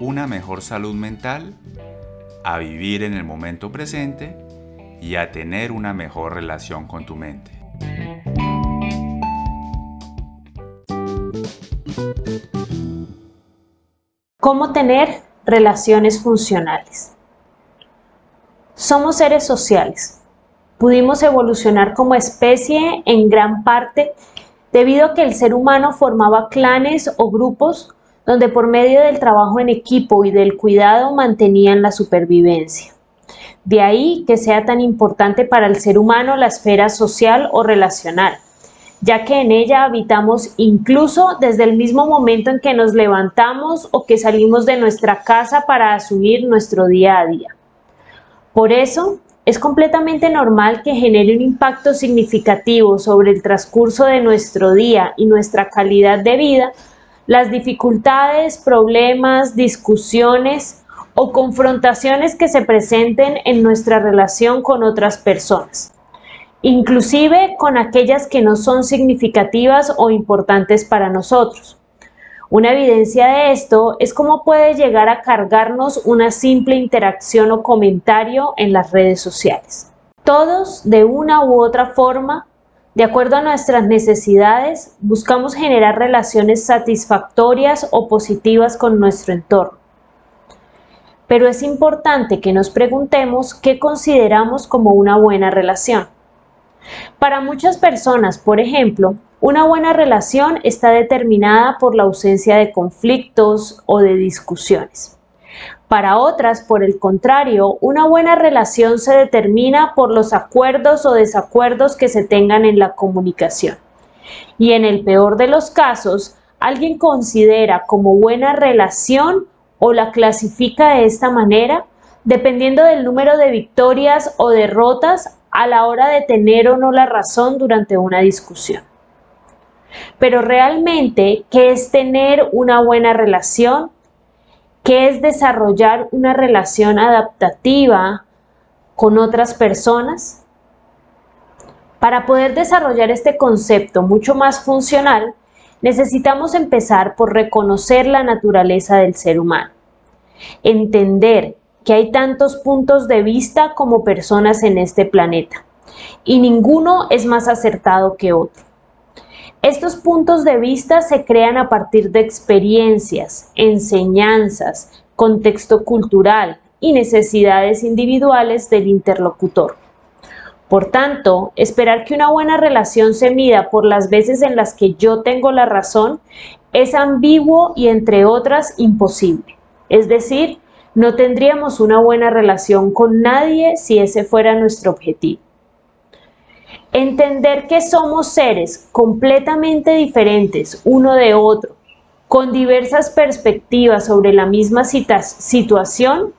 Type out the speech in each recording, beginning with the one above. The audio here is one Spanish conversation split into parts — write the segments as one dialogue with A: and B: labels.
A: una mejor salud mental, a vivir en el momento presente y a tener una mejor relación con tu mente.
B: ¿Cómo tener relaciones funcionales? Somos seres sociales. Pudimos evolucionar como especie en gran parte debido a que el ser humano formaba clanes o grupos donde por medio del trabajo en equipo y del cuidado mantenían la supervivencia. De ahí que sea tan importante para el ser humano la esfera social o relacional, ya que en ella habitamos incluso desde el mismo momento en que nos levantamos o que salimos de nuestra casa para asumir nuestro día a día. Por eso, es completamente normal que genere un impacto significativo sobre el transcurso de nuestro día y nuestra calidad de vida las dificultades, problemas, discusiones o confrontaciones que se presenten en nuestra relación con otras personas, inclusive con aquellas que no son significativas o importantes para nosotros. Una evidencia de esto es cómo puede llegar a cargarnos una simple interacción o comentario en las redes sociales. Todos, de una u otra forma, de acuerdo a nuestras necesidades, buscamos generar relaciones satisfactorias o positivas con nuestro entorno. Pero es importante que nos preguntemos qué consideramos como una buena relación. Para muchas personas, por ejemplo, una buena relación está determinada por la ausencia de conflictos o de discusiones. Para otras, por el contrario, una buena relación se determina por los acuerdos o desacuerdos que se tengan en la comunicación. Y en el peor de los casos, alguien considera como buena relación o la clasifica de esta manera, dependiendo del número de victorias o derrotas a la hora de tener o no la razón durante una discusión. Pero realmente, ¿qué es tener una buena relación? ¿Qué es desarrollar una relación adaptativa con otras personas? Para poder desarrollar este concepto mucho más funcional, necesitamos empezar por reconocer la naturaleza del ser humano, entender que hay tantos puntos de vista como personas en este planeta, y ninguno es más acertado que otro. Estos puntos de vista se crean a partir de experiencias, enseñanzas, contexto cultural y necesidades individuales del interlocutor. Por tanto, esperar que una buena relación se mida por las veces en las que yo tengo la razón es ambiguo y entre otras imposible. Es decir, no tendríamos una buena relación con nadie si ese fuera nuestro objetivo. Entender que somos seres completamente diferentes uno de otro, con diversas perspectivas sobre la misma situación,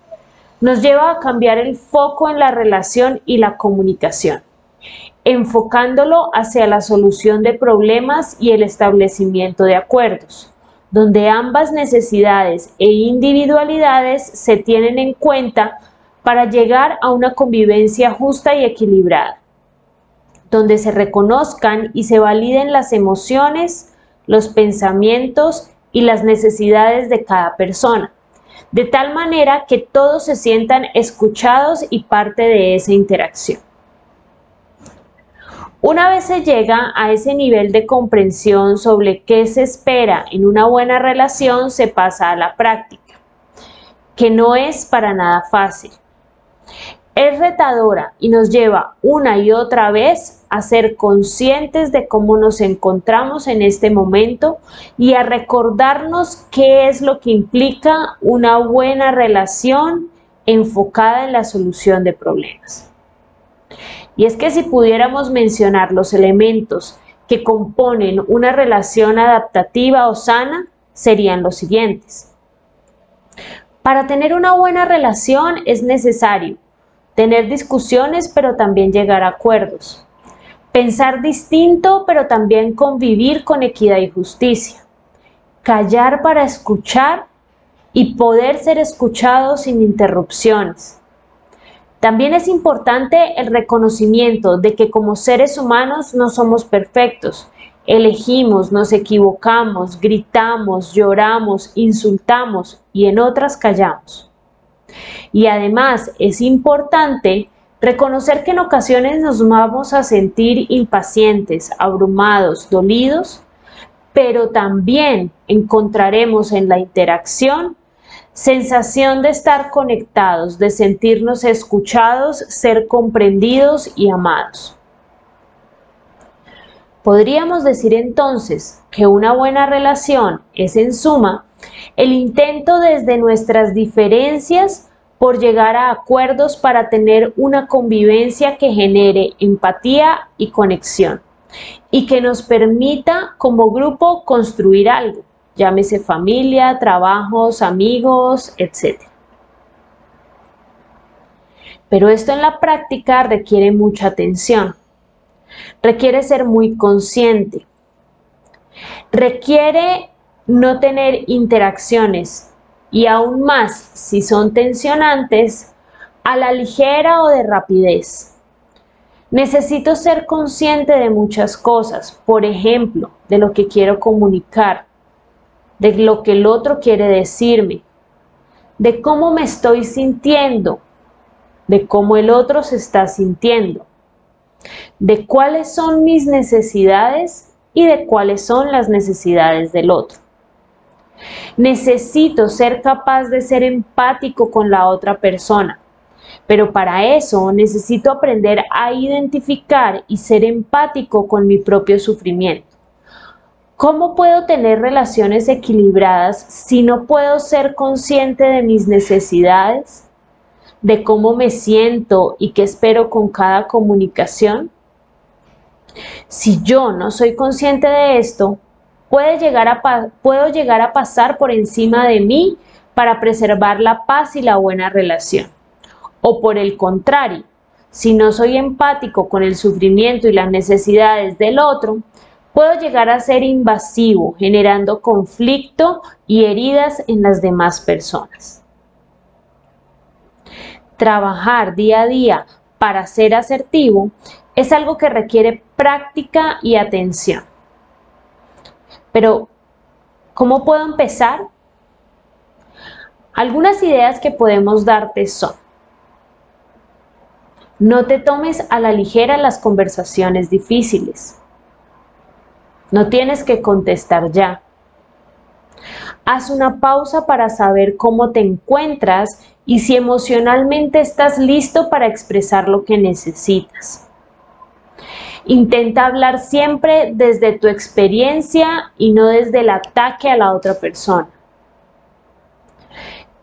B: nos lleva a cambiar el foco en la relación y la comunicación, enfocándolo hacia la solución de problemas y el establecimiento de acuerdos, donde ambas necesidades e individualidades se tienen en cuenta para llegar a una convivencia justa y equilibrada donde se reconozcan y se validen las emociones, los pensamientos y las necesidades de cada persona, de tal manera que todos se sientan escuchados y parte de esa interacción. Una vez se llega a ese nivel de comprensión sobre qué se espera en una buena relación, se pasa a la práctica, que no es para nada fácil. Es retadora y nos lleva una y otra vez a ser conscientes de cómo nos encontramos en este momento y a recordarnos qué es lo que implica una buena relación enfocada en la solución de problemas. Y es que si pudiéramos mencionar los elementos que componen una relación adaptativa o sana, serían los siguientes. Para tener una buena relación es necesario tener discusiones pero también llegar a acuerdos. Pensar distinto pero también convivir con equidad y justicia. Callar para escuchar y poder ser escuchado sin interrupciones. También es importante el reconocimiento de que como seres humanos no somos perfectos. Elegimos, nos equivocamos, gritamos, lloramos, insultamos y en otras callamos. Y además es importante reconocer que en ocasiones nos vamos a sentir impacientes, abrumados, dolidos, pero también encontraremos en la interacción sensación de estar conectados, de sentirnos escuchados, ser comprendidos y amados. Podríamos decir entonces que una buena relación es en suma el intento desde nuestras diferencias por llegar a acuerdos para tener una convivencia que genere empatía y conexión y que nos permita como grupo construir algo llámese familia, trabajos, amigos, etc. Pero esto en la práctica requiere mucha atención, requiere ser muy consciente, requiere no tener interacciones y aún más si son tensionantes, a la ligera o de rapidez. Necesito ser consciente de muchas cosas, por ejemplo, de lo que quiero comunicar, de lo que el otro quiere decirme, de cómo me estoy sintiendo, de cómo el otro se está sintiendo, de cuáles son mis necesidades y de cuáles son las necesidades del otro. Necesito ser capaz de ser empático con la otra persona, pero para eso necesito aprender a identificar y ser empático con mi propio sufrimiento. ¿Cómo puedo tener relaciones equilibradas si no puedo ser consciente de mis necesidades, de cómo me siento y qué espero con cada comunicación? Si yo no soy consciente de esto, puedo llegar a pasar por encima de mí para preservar la paz y la buena relación. O por el contrario, si no soy empático con el sufrimiento y las necesidades del otro, puedo llegar a ser invasivo, generando conflicto y heridas en las demás personas. Trabajar día a día para ser asertivo es algo que requiere práctica y atención. Pero, ¿cómo puedo empezar? Algunas ideas que podemos darte son, no te tomes a la ligera las conversaciones difíciles. No tienes que contestar ya. Haz una pausa para saber cómo te encuentras y si emocionalmente estás listo para expresar lo que necesitas. Intenta hablar siempre desde tu experiencia y no desde el ataque a la otra persona.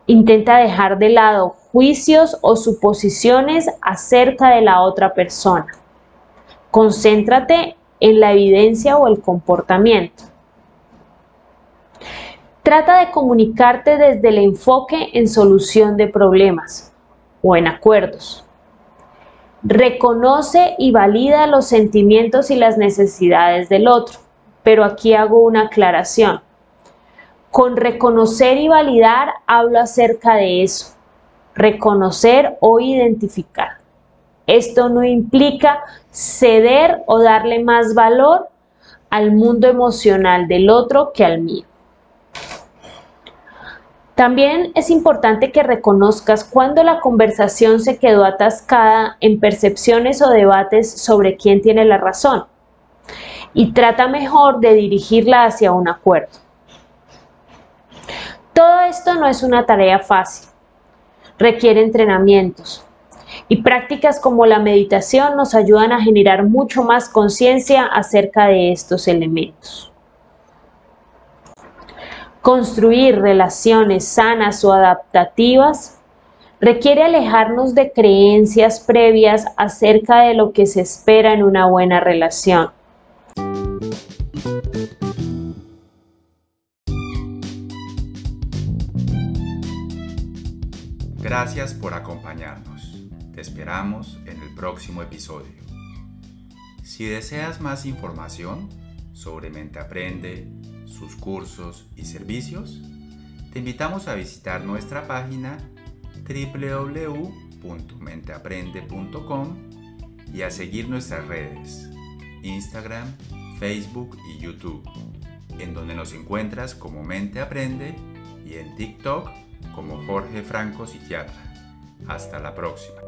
B: Intenta dejar de lado juicios o suposiciones acerca de la otra persona. Concéntrate en la evidencia o el comportamiento. Trata de comunicarte desde el enfoque en solución de problemas o en acuerdos. Reconoce y valida los sentimientos y las necesidades del otro, pero aquí hago una aclaración. Con reconocer y validar hablo acerca de eso, reconocer o identificar. Esto no implica ceder o darle más valor al mundo emocional del otro que al mío. También es importante que reconozcas cuando la conversación se quedó atascada en percepciones o debates sobre quién tiene la razón y trata mejor de dirigirla hacia un acuerdo. Todo esto no es una tarea fácil, requiere entrenamientos, y prácticas como la meditación nos ayudan a generar mucho más conciencia acerca de estos elementos. Construir relaciones sanas o adaptativas requiere alejarnos de creencias previas acerca de lo que se espera en una buena relación.
A: Gracias por acompañarnos. Te esperamos en el próximo episodio. Si deseas más información sobre Mente Aprende, sus cursos y servicios, te invitamos a visitar nuestra página www.menteaprende.com y a seguir nuestras redes, Instagram, Facebook y YouTube, en donde nos encuentras como Mente Aprende y en TikTok como Jorge Franco Psiquiatra. Hasta la próxima.